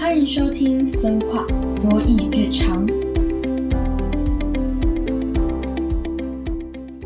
欢迎收听《搜话所以日常》。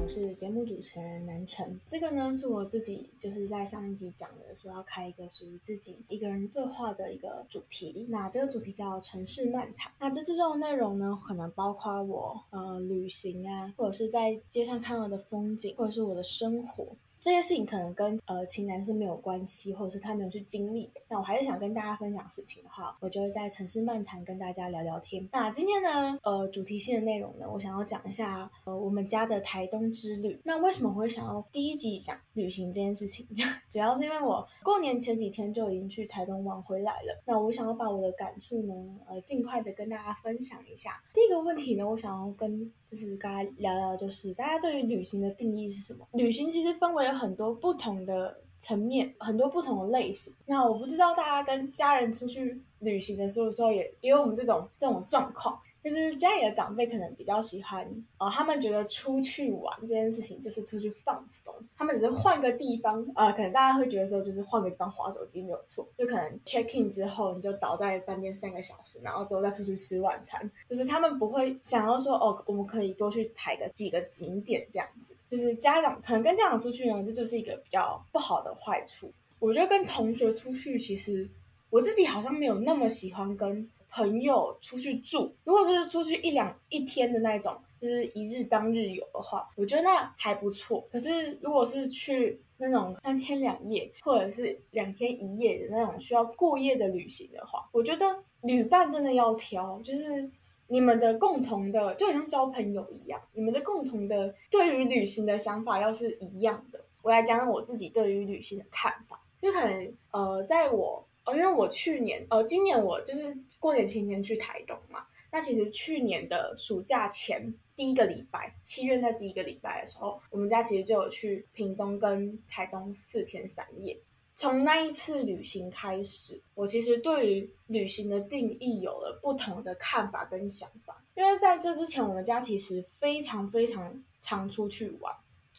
我是节目主持人南辰。这个呢是我自己就是在上一集讲的，说要开一个属于自己一个人对话的一个主题。那这个主题叫城市漫谈。那这次这种内容呢，可能包括我呃旅行啊，或者是在街上看到的风景，或者是我的生活。这些事情可能跟呃情男是没有关系，或者是他没有去经历。那我还是想跟大家分享事情的话，我就会在城市漫谈跟大家聊聊天。那今天呢，呃，主题性的内容呢，我想要讲一下呃我们家的台东之旅。那为什么我会想要第一集讲旅行这件事情？主要是因为我过年前几天就已经去台东玩回来了。那我想要把我的感触呢，呃，尽快的跟大家分享一下。第一个问题呢，我想要跟就是跟大家聊聊，就是大家对于旅行的定义是什么？旅行其实分为很多不同的层面，很多不同的类型。那我不知道大家跟家人出去旅行的时候，时候也也有我们这种这种状况。就是家里的长辈可能比较喜欢，呃，他们觉得出去玩这件事情就是出去放松，他们只是换个地方，呃，可能大家会觉得说就是换个地方划手机没有错，就可能 check in 之后你就倒在饭店三个小时，然后之后再出去吃晚餐，就是他们不会想要说哦，我们可以多去踩个几个景点这样子，就是家长可能跟家长出去呢，这就是一个比较不好的坏处。我觉得跟同学出去，其实我自己好像没有那么喜欢跟。朋友出去住，如果就是出去一两一天的那种，就是一日当日游的话，我觉得那还不错。可是如果是去那种三天两夜或者是两天一夜的那种需要过夜的旅行的话，我觉得旅伴真的要挑，就是你们的共同的，就好像交朋友一样，你们的共同的对于旅行的想法要是一样的。我来讲讲我自己对于旅行的看法，就可能呃，在我。哦，因为我去年，呃，今年我就是过年前天去台东嘛。那其实去年的暑假前第一个礼拜，七月那第一个礼拜的时候，我们家其实就有去屏东跟台东四天三夜。从那一次旅行开始，我其实对于旅行的定义有了不同的看法跟想法。因为在这之前，我们家其实非常非常常出去玩。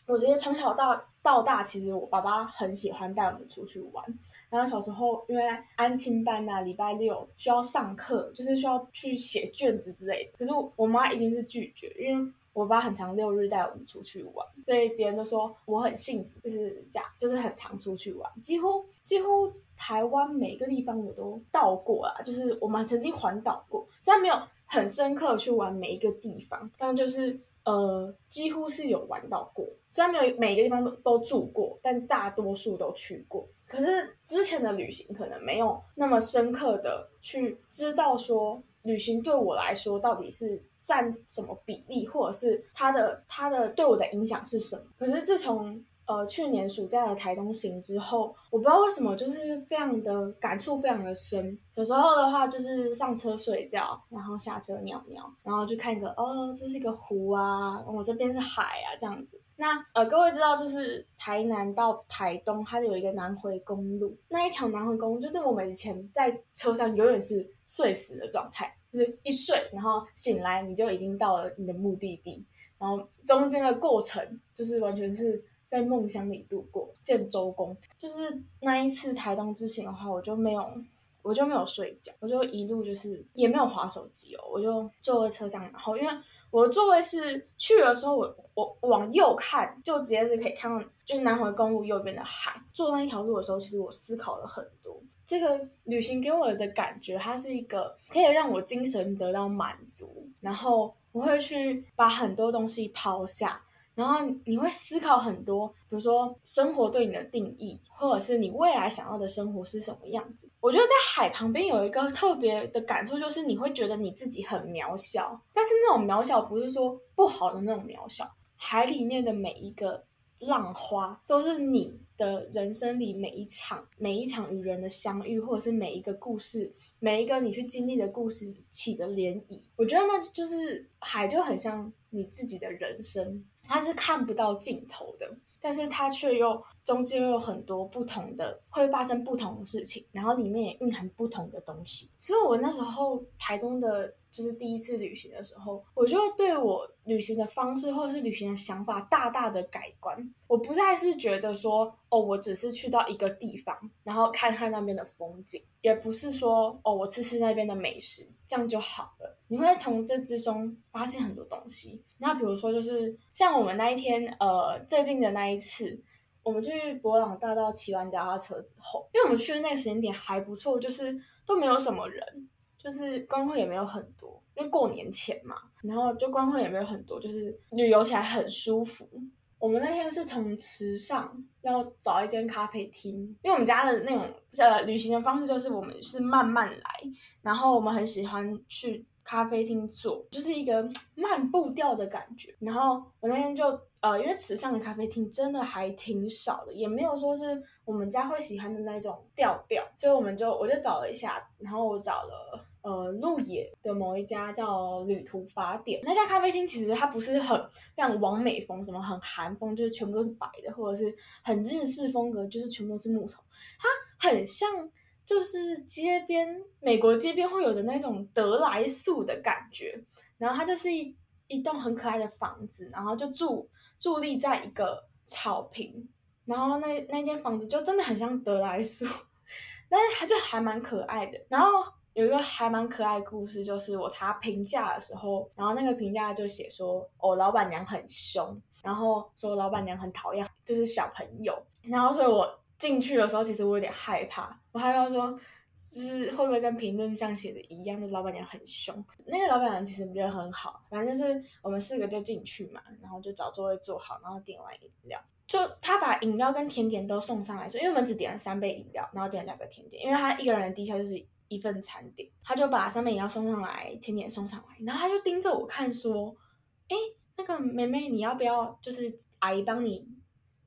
我觉得从小到到大，其实我爸爸很喜欢带我们出去玩。然后小时候因为安亲班呐，礼拜六需要上课，就是需要去写卷子之类的。可是我妈一定是拒绝，因为我爸很常六日带我们出去玩，所以别人都说我很幸福，就是这样，就是很常出去玩，几乎几乎台湾每个地方我都到过啦，就是我们曾经环岛过，虽然没有很深刻去玩每一个地方，但就是。呃，几乎是有玩到过，虽然没有每个地方都都住过，但大多数都去过。可是之前的旅行可能没有那么深刻的去知道说，旅行对我来说到底是占什么比例，或者是它的它的对我的影响是什么。可是自从呃，去年暑假的台东行之后，我不知道为什么，就是非常的感触，非常的深。有时候的话，就是上车睡觉，然后下车尿尿，然后去看一个，哦，这是一个湖啊，我这边是海啊，这样子。那呃，各位知道，就是台南到台东，它有一个南回公路，那一条南回公路，就是我们以前在车上永远是睡死的状态，就是一睡，然后醒来你就已经到了你的目的地，然后中间的过程就是完全是。在梦乡里度过，见周公，就是那一次台东之行的话，我就没有，我就没有睡觉，我就一路就是也没有划手机哦，我就坐在车上，然后因为我的座位是去的时候，我我往右看，就直接是可以看到，就是南回公路右边的海。坐那一条路的时候，其实我思考了很多，这个旅行给我的感觉，它是一个可以让我精神得到满足，然后我会去把很多东西抛下。然后你会思考很多，比如说生活对你的定义，或者是你未来想要的生活是什么样子。我觉得在海旁边有一个特别的感触，就是你会觉得你自己很渺小，但是那种渺小不是说不好的那种渺小。海里面的每一个浪花，都是你的人生里每一场每一场与人的相遇，或者是每一个故事，每一个你去经历的故事起的涟漪。我觉得那就是海，就很像你自己的人生。它是看不到尽头的，但是它却又中间又有很多不同的，会发生不同的事情，然后里面也蕴含不同的东西。所以我那时候台东的，就是第一次旅行的时候，我就对我旅行的方式或者是旅行的想法大大的改观。我不再是觉得说，哦，我只是去到一个地方，然后看看那边的风景，也不是说，哦，我吃吃那边的美食，这样就好了。你会从这之中发现很多东西。那比如说，就是像我们那一天，呃，最近的那一次，我们去博朗大道骑完脚踏车之后，因为我们去的那个时间点还不错，就是都没有什么人。就是观光也没有很多，因为过年前嘛，然后就观光也没有很多，就是旅游起来很舒服。我们那天是从池上要找一间咖啡厅，因为我们家的那种呃旅行的方式就是我们是慢慢来，然后我们很喜欢去咖啡厅坐，就是一个慢步调的感觉。然后我那天就呃，因为池上的咖啡厅真的还挺少的，也没有说是我们家会喜欢的那种调调，所以我们就我就找了一下，然后我找了。呃，鹿野的某一家叫旅途法典，那家咖啡厅其实它不是很像完美风，什么很韩风，就是全部都是白的，或者是很日式风格，就是全部都是木头。它很像就是街边美国街边会有的那种德来素的感觉。然后它就是一一栋很可爱的房子，然后就住伫立在一个草坪，然后那那间房子就真的很像德来素，但是它就还蛮可爱的。然后。有一个还蛮可爱的故事，就是我查评价的时候，然后那个评价就写说，哦，老板娘很凶，然后说老板娘很讨厌，就是小朋友，然后所以我进去的时候，其实我有点害怕，我害怕说，就是会不会跟评论上写的一样，就老板娘很凶。那个老板娘其实人很好，反正就是我们四个就进去嘛，然后就找座位坐好，然后点完饮料，就他把饮料跟甜点都送上来，说，因为我们只点了三杯饮料，然后点了两个甜点，因为他一个人的低消就是。一份餐点，他就把三杯饮料送上来，甜点送上来，然后他就盯着我看，说：“哎，那个妹妹，你要不要？就是阿姨帮你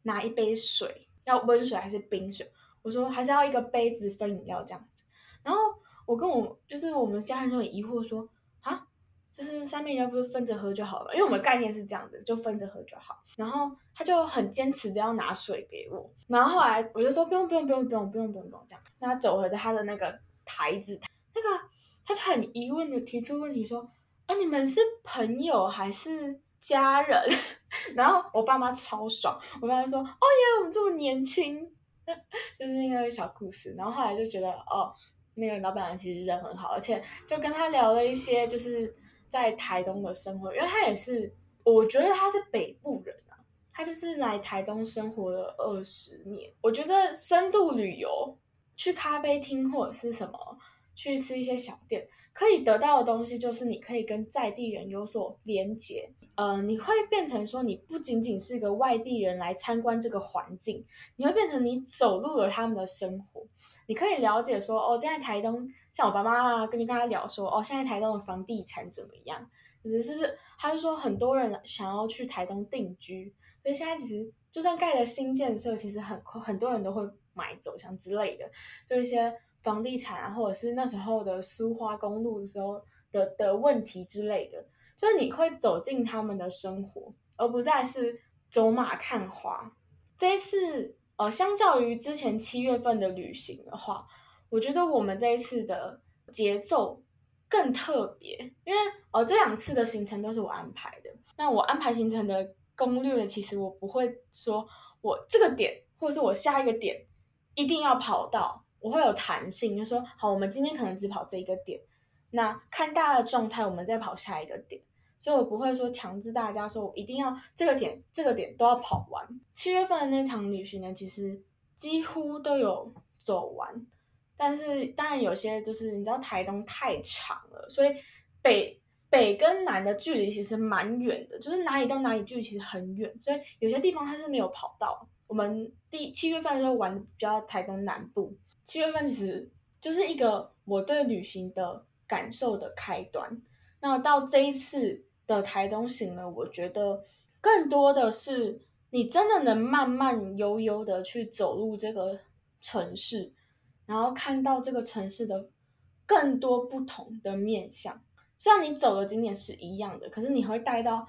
拿一杯水，要温水还是冰水？”我说：“还是要一个杯子分饮料这样子。”然后我跟我就是我们家人就很疑惑说：“啊，就是三杯饮料不是分着喝就好了？因为我们概念是这样子，就分着喝就好。”然后他就很坚持的要拿水给我，然后后来我就说：“不用，不用，不用，不用，不用，不用，不用这样。”那他走回他的那个。台子，那个他就很疑问的提出问题说：“啊，你们是朋友还是家人？” 然后我爸妈超爽，我爸妈说：“哦耶，我们这么年轻。” 就是那个小故事。然后后来就觉得，哦，那个老板娘其实人很好，而且就跟他聊了一些就是在台东的生活，因为他也是，我觉得他是北部人啊，他就是来台东生活了二十年。我觉得深度旅游。去咖啡厅或者是什么，去吃一些小店，可以得到的东西就是你可以跟在地人有所连接。呃，你会变成说你不仅仅是个外地人来参观这个环境，你会变成你走入了他们的生活。你可以了解说，哦，现在台东，像我爸妈啊跟你跟他聊说，哦，现在台东的房地产怎么样？只是他就说很多人想要去台东定居，所以现在其实就算盖了新建设，其实很很多人都会。买走向之类的，就一些房地产啊，或者是那时候的苏花公路的时候的的问题之类的，就是你会走进他们的生活，而不再是走马看花。这一次，呃，相较于之前七月份的旅行的话，我觉得我们这一次的节奏更特别，因为呃，这两次的行程都是我安排的。那我安排行程的攻略，其实我不会说我这个点，或者是我下一个点。一定要跑到，我会有弹性，就说好，我们今天可能只跑这一个点，那看大家的状态，我们再跑下一个点，所以我不会说强制大家说我一定要这个点这个点都要跑完。七月份的那场旅行呢，其实几乎都有走完，但是当然有些就是你知道台东太长了，所以北北跟南的距离其实蛮远的，就是哪里到哪里距离其实很远，所以有些地方它是没有跑到。我们第七月份的时候玩的比较台东南部，七月份其实就是一个我对旅行的感受的开端。那到这一次的台东行呢，我觉得更多的是你真的能慢慢悠悠的去走入这个城市，然后看到这个城市的更多不同的面相。虽然你走的景点是一样的，可是你会带到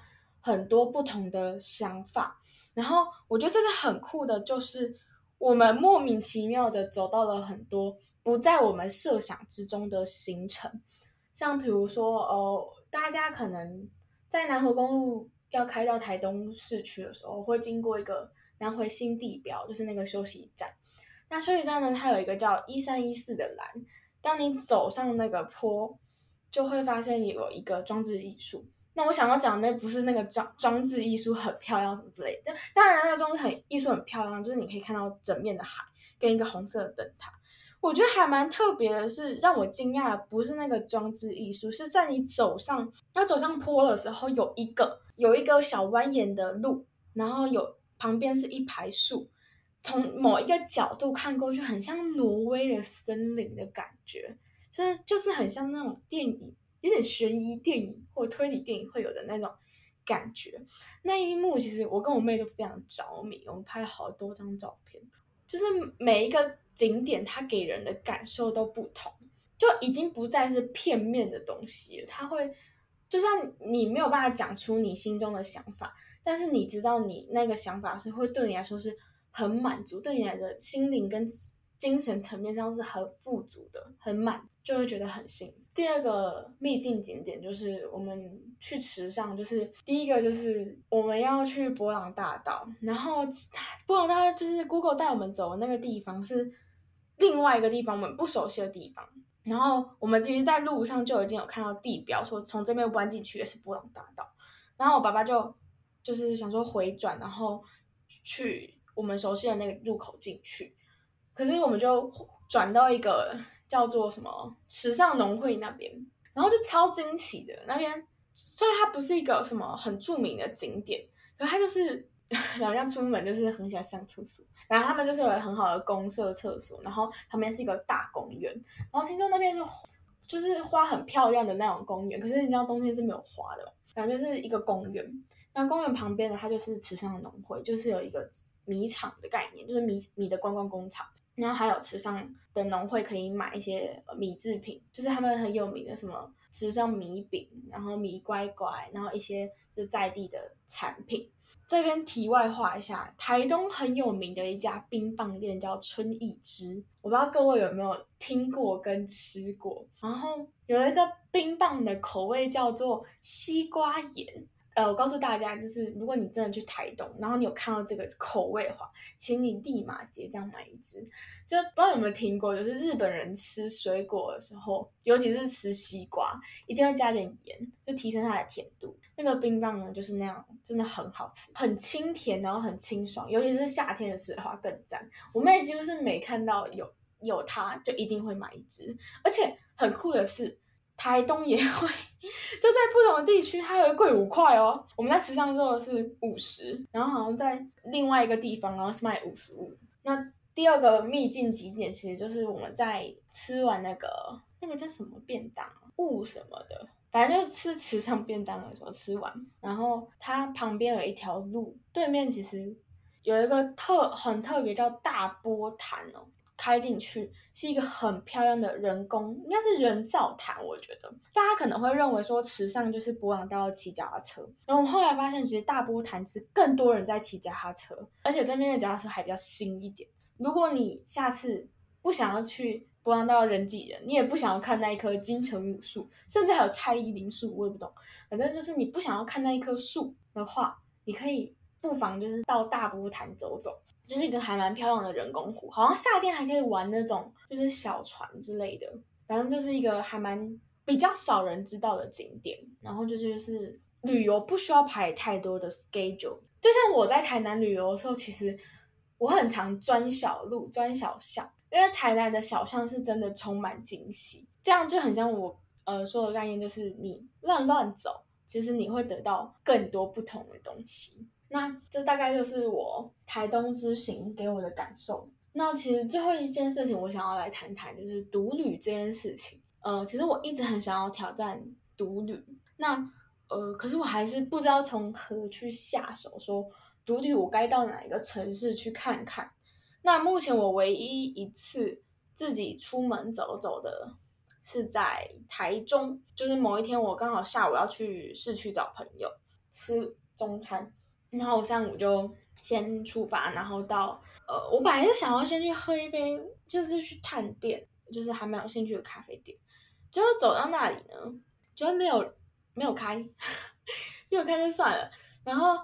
很多不同的想法。然后我觉得这是很酷的，就是我们莫名其妙的走到了很多不在我们设想之中的行程，像比如说，呃，大家可能在南回公路要开到台东市区的时候，会经过一个南回新地标，就是那个休息站。那休息站呢，它有一个叫一三一四的栏，当你走上那个坡，就会发现有一个装置艺术。那我想要讲的那不是那个装装置艺术很漂亮什么之类的，当然那个装置很艺术很漂亮，就是你可以看到整面的海跟一个红色的灯塔。我觉得还蛮特别的是，让我惊讶的不是那个装置艺术，是在你走上要走上坡的时候，有一个有一个小蜿蜒的路，然后有旁边是一排树，从某一个角度看过去，很像挪威的森林的感觉，就是就是很像那种电影。有点悬疑电影或推理电影会有的那种感觉，那一幕其实我跟我妹都非常着迷，我们拍了好多张照片。就是每一个景点，它给人的感受都不同，就已经不再是片面的东西。它会，就算你没有办法讲出你心中的想法，但是你知道你那个想法是会对你来说是很满足，对你来的心灵跟精神层面上是很富足的，很满，就会觉得很幸福。第二个秘境景点就是我们去池上，就是第一个就是我们要去博朗大道，然后博朗 大道就是 Google 带我们走的那个地方是另外一个地方，我们不熟悉的地方。然后我们其实，在路上就已经有看到地标，说从这边弯进去的是博朗大道。然后我爸爸就就是想说回转，然后去我们熟悉的那个入口进去，可是我们就转到一个。叫做什么池上农会那边，然后就超惊奇的那边，虽然它不是一个什么很著名的景点，可它就是 好像出门就是很喜欢上厕所，然后他们就是有很好的公社厕所，然后旁边是一个大公园，然后听说那边就就是花很漂亮的那种公园，可是你知道冬天是没有花的，反正就是一个公园，那公园旁边呢，它就是池上农会，就是有一个米厂的概念，就是米米的观光工厂。然后还有池上的农会可以买一些米制品，就是他们很有名的什么池上米饼，然后米乖乖，然后一些就在地的产品。这边题外话一下，台东很有名的一家冰棒店叫春意之，我不知道各位有没有听过跟吃过。然后有一个冰棒的口味叫做西瓜盐。呃，我告诉大家，就是如果你真的去台东，然后你有看到这个口味的话，请你立马结账买一支。就不知道有没有听过，就是日本人吃水果的时候，尤其是吃西瓜，一定要加点盐，就提升它的甜度。那个冰棒呢，就是那样，真的很好吃，很清甜，然后很清爽，尤其是夏天的时候更赞。我妹几乎是没看到有有它，就一定会买一支。而且很酷的是。台东也会，就在不同的地区，它会贵五块哦。我们在池上做的是五十，然后好像在另外一个地方，然后是卖五十五。那第二个秘境景点，其实就是我们在吃完那个那个叫什么便当，物什么的，反正就是吃池上便当的时候吃完，然后它旁边有一条路，对面其实有一个特很特别叫大波潭哦。开进去是一个很漂亮的人工，应该是人造潭。我觉得大家可能会认为说池上就是博朗道骑脚踏车，然后我后来发现其实大波潭是更多人在骑脚踏车，而且对面的脚踏车还比较新一点。如果你下次不想要去博朗道人挤人，你也不想要看那一棵金城武树，甚至还有蔡依林树，我也不懂。反正就是你不想要看那一棵树的话，你可以不妨就是到大波潭走走。就是一个还蛮漂亮的人工湖，好像夏天还可以玩那种就是小船之类的，反正就是一个还蛮比较少人知道的景点。然后就是就是旅游不需要排太多的 schedule，就像我在台南旅游的时候，其实我很常钻小路、钻小巷，因为台南的小巷是真的充满惊喜。这样就很像我呃说的概念，就是你乱乱走，其实你会得到更多不同的东西。那这大概就是我台东之行给我的感受。那其实最后一件事情，我想要来谈谈，就是独旅这件事情。呃，其实我一直很想要挑战独旅。那呃，可是我还是不知道从何去下手。说独旅，我该到哪一个城市去看看？那目前我唯一一次自己出门走走的是在台中，就是某一天我刚好下午要去市区找朋友吃中餐。然后我上午就先出发，然后到呃，我本来是想要先去喝一杯，就是去探店，就是还蛮有兴趣的咖啡店。结果走到那里呢，就没有没有开，没有开就算了。然后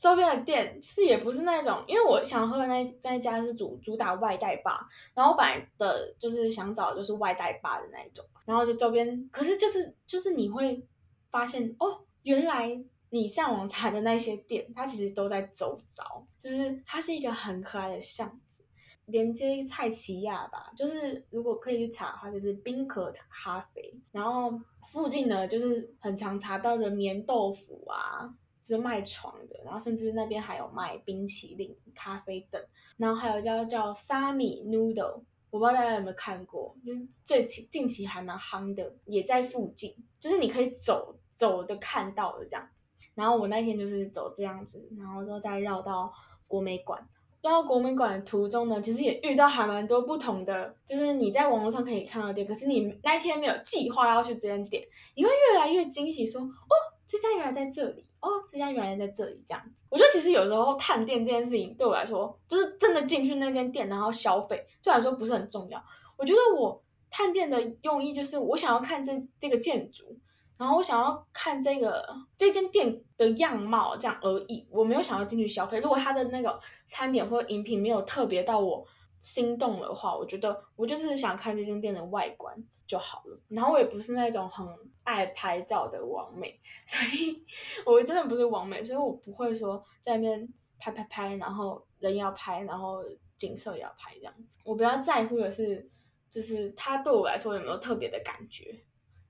周边的店其实也不是那种，因为我想喝的那那家是主主打外带吧，然后我本来的就是想找就是外带吧的那一种，然后就周边，可是就是就是你会发现哦，原来你上网查的那些店，它其实都在周遭，就是它是一个很可爱的巷子，连接蔡奇亚吧，就是如果可以去查的话，就是冰可咖啡，然后附近呢就是很常查到的棉豆腐啊。就是卖床的，然后甚至那边还有卖冰淇淋、咖啡等，然后还有叫叫沙米 noodle，我不知道大家有没有看过，就是最近近期还蛮夯的，也在附近，就是你可以走走的看到的这样子。然后我那天就是走这样子，然后之后再绕到国美馆，绕到国美馆途中呢，其实也遇到还蛮多不同的，就是你在网络上可以看到店，可是你那一天没有计划要去这间店，你会越来越惊喜，说哦，这家原来在这里。哦，这家原来在这里，这样子。我觉得其实有时候探店这件事情对我来说，就是真的进去那间店然后消费，对我来说不是很重要。我觉得我探店的用意就是我想要看这这个建筑，然后我想要看这个这间店的样貌这样而已。我没有想要进去消费。如果他的那个餐点或者饮品没有特别到我心动的话，我觉得我就是想看这间店的外观。就好了，然后我也不是那种很爱拍照的网美，所以我真的不是网美，所以我不会说在那边拍拍拍，然后人要拍，然后景色也要拍这样。我比较在乎的是，就是他对我来说有没有特别的感觉，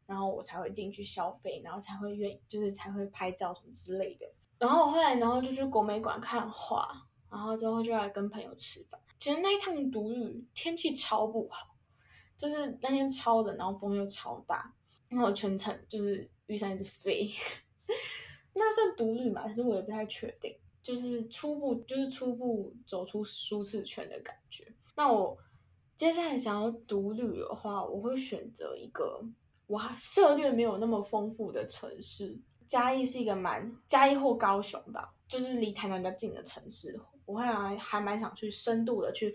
然后我才会进去消费，然后才会愿，就是才会拍照什么之类的。然后后来，然后就去国美馆看画，然后之后就来跟朋友吃饭。其实那一趟独旅天气超不好。就是那天超冷，然后风又超大，然后全程就是雨伞一直飞，那算独旅嘛？其实我也不太确定，就是初步就是初步走出舒适圈的感觉。那我接下来想要独旅的话，我会选择一个我涉猎没有那么丰富的城市。嘉义是一个蛮嘉义或高雄吧，就是离台南比较近的城市，我还还蛮想去深度的去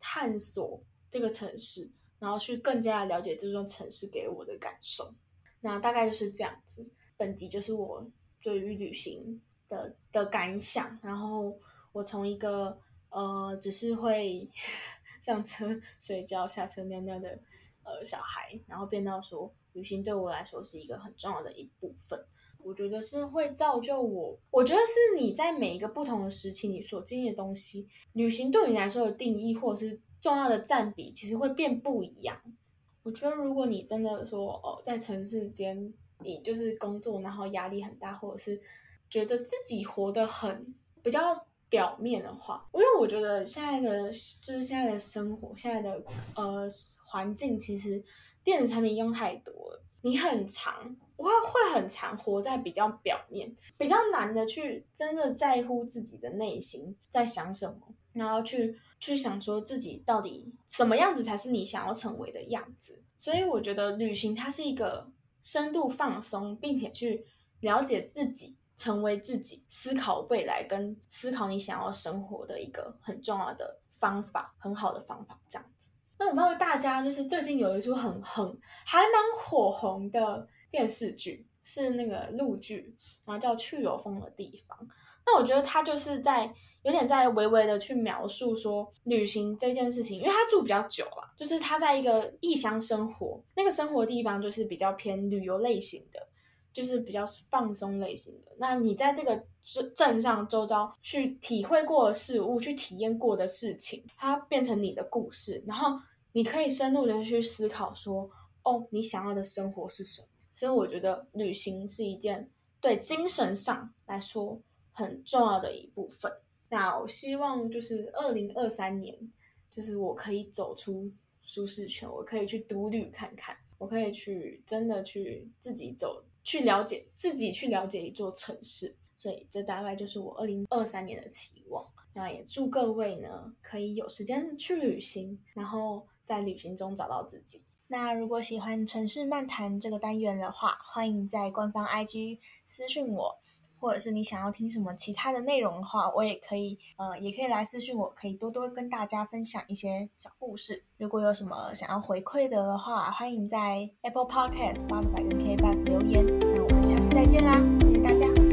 探索这个城市。然后去更加了解这座城市给我的感受，那大概就是这样子。本集就是我对于旅行的的感想。然后我从一个呃只是会 上车睡觉、下车尿尿的呃小孩，然后变到说旅行对我来说是一个很重要的一部分。我觉得是会造就我。我觉得是你在每一个不同的时期，你所经历的东西，旅行对你来说的定义，或者是。重要的占比其实会变不一样。我觉得，如果你真的说哦，在城市间你就是工作，然后压力很大，或者是觉得自己活得很比较表面的话，因为我觉得现在的就是现在的生活，现在的呃环境，其实电子产品用太多了，你很长，我会会很长，活在比较表面，比较难的去真的在乎自己的内心在想什么，然后去。去想说自己到底什么样子才是你想要成为的样子，所以我觉得旅行它是一个深度放松，并且去了解自己、成为自己、思考未来跟思考你想要生活的一个很重要的方法，很好的方法。这样子，那我不知道大家就是最近有一出很很还蛮火红的电视剧，是那个陆剧，然后叫《去有风的地方》。那我觉得他就是在。有点在微微的去描述说旅行这件事情，因为他住比较久了，就是他在一个异乡生活，那个生活地方就是比较偏旅游类型的，就是比较放松类型的。那你在这个镇镇上周遭去体会过的事物，去体验过的事情，它变成你的故事，然后你可以深入的去思考说，哦，你想要的生活是什么？所以我觉得旅行是一件对精神上来说很重要的一部分。那我希望就是二零二三年，就是我可以走出舒适圈，我可以去独旅看看，我可以去真的去自己走，去了解自己，去了解一座城市。所以这大概就是我二零二三年的期望。那也祝各位呢可以有时间去旅行，然后在旅行中找到自己。那如果喜欢城市漫谈这个单元的话，欢迎在官方 IG 私信我。或者是你想要听什么其他的内容的话，我也可以，呃，也可以来私信我，可以多多跟大家分享一些小故事。如果有什么想要回馈的话，欢迎在 Apple Podcast、Spotify 跟 KBox 留言。那我们下次再见啦，谢谢大家。